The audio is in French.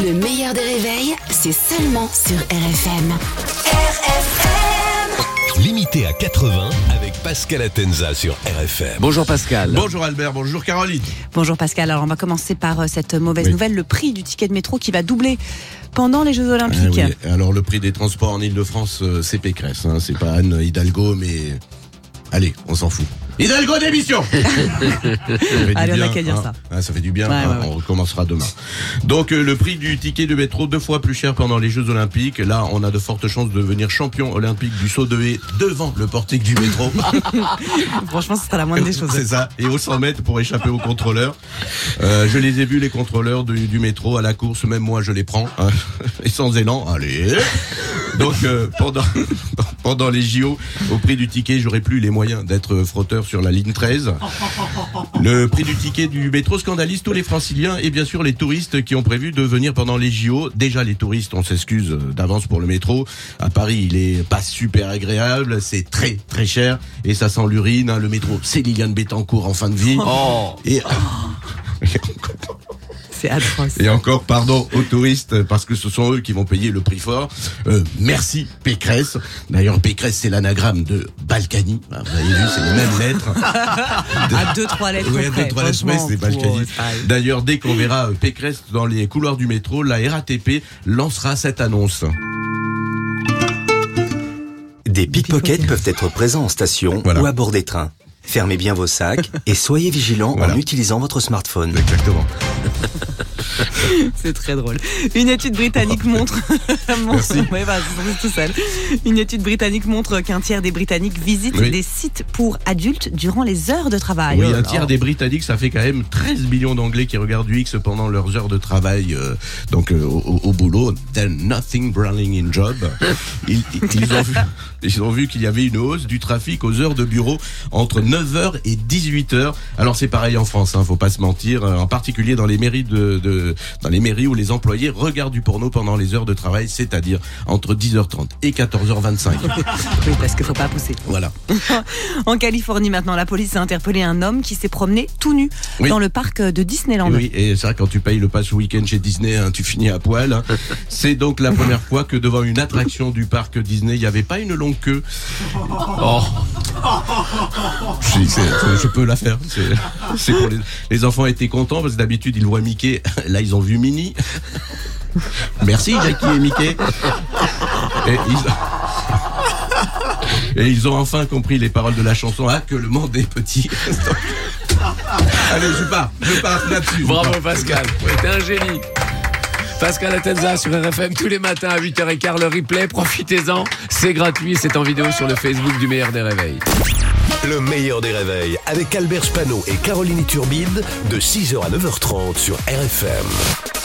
Le meilleur des réveils, c'est seulement sur RFM. RFM Limité à 80 avec Pascal Atenza sur RFM. Bonjour Pascal. Bonjour Albert, bonjour Caroline. Bonjour Pascal, alors on va commencer par euh, cette mauvaise Oui. nouvelle, le prix du ticket de métro qui va doubler pendant les Jeux Ah Olympiques. oui, Alors le prix des transports en Ile-de-France, euh, c'est Pécresse, hein, c'est pas Anne Hidalgo, mais allez, on s'en fout. Hidalgo démission Ça fait du Allez, on a qu'à dire hein. ça. Ah, ça fait du bien, Ouais, hein, ouais, ouais. on recommencera demain. Donc euh, le prix du ticket de métro deux fois plus cher pendant les Jeux Olympiques. Là, on a de fortes chances de devenir champion olympique du saut de haie devant le portique du métro. Franchement, ce sera la moindre des choses. C'est ça. Et au 100 mètres pour échapper aux contrôleurs. Euh, je les ai vus, les contrôleurs du, du métro à la course. Même moi, je les prends. hein. Et sans élan. Allez. Donc, euh, pendant, pendant les JO, au prix du ticket, j'aurais plus les moyens d'être frotteur sur la ligne 13. Le prix du ticket du métro scandalise tous les franciliens et bien sûr les touristes qui ont prévu de venir pendant les JO. Déjà les touristes, on s'excuse d'avance pour le métro. À Paris, il est pas super agréable, c'est très très cher et ça sent l'urine. hein. Le métro, c'est Liliane Bettencourt en fin de vie. Oh, Et, C'est atroce. et encore pardon aux touristes parce que ce sont eux qui vont payer le prix fort. Euh, merci Pécresse. D'ailleurs Pécresse c'est l'anagramme de Balkany. Ah, Vous avez vu, c'est les mêmes lettres. À deux, trois lettres deux, trois franchement, c'est Balkany. pareil. D'ailleurs, dès qu'on verra euh, Pécresse dans les couloirs du métro, la RATP lancera cette annonce. Des pickpockets peuvent être présents en station Voilà. ou à bord des trains. Fermez bien vos sacs et soyez vigilants Voilà. en utilisant votre smartphone. Exactement. C'est très drôle. Une étude britannique montre. Merci. Ouais, bah, tout seul. Une étude britannique montre qu'un tiers des Britanniques visitent Oui. des sites pour adultes durant les heures de travail. Oui, Oh un tiers des Britanniques, ça fait quand même 13 millions d'Anglais qui regardent du X pendant leurs heures de travail, euh, donc euh, au, boulot. Then nothing brawling in job. Ils, ils ont vu, ils ont vu qu'il y avait une hausse du trafic aux heures de bureau entre 9h et 18h. Alors c'est pareil en France, hein, faut pas se mentir, en particulier dans les mairies de, de- dans les mairies où les employés regardent du porno pendant les heures de travail, c'est-à-dire entre 10h30 et 14h25. Oui, parce qu'il faut pas pousser. voilà. En Californie, maintenant, la police a interpellé un homme qui s'est promené tout nu Oui. dans le parc de Disneyland. Oui, et c'est vrai, quand tu payes le pass week-end chez Disney, hein, tu finis à poil. hein. C'est donc la première fois que devant une attraction du parc Disney, il n'y avait pas une longue queue. oh. Je peux la faire. Les, enfants étaient contents parce que d'habitude ils voient Mickey. Là, ils ont vu Minnie. Merci Jackie et Mickey. Et ils, ont enfin compris les paroles de la chanson Ah, que le monde est petit. Allez, je pars. Je pars là-dessus. Bravo Pascal, t'es un génie. Pascal Atenza sur RFM tous les matins à 8h15, le replay, profitez-en. C'est gratuit, c'est en vidéo sur le Facebook du meilleur des réveils. Le meilleur des réveils avec Albert Spano et Caroline Turbide de 6h à 9h30 sur RFM.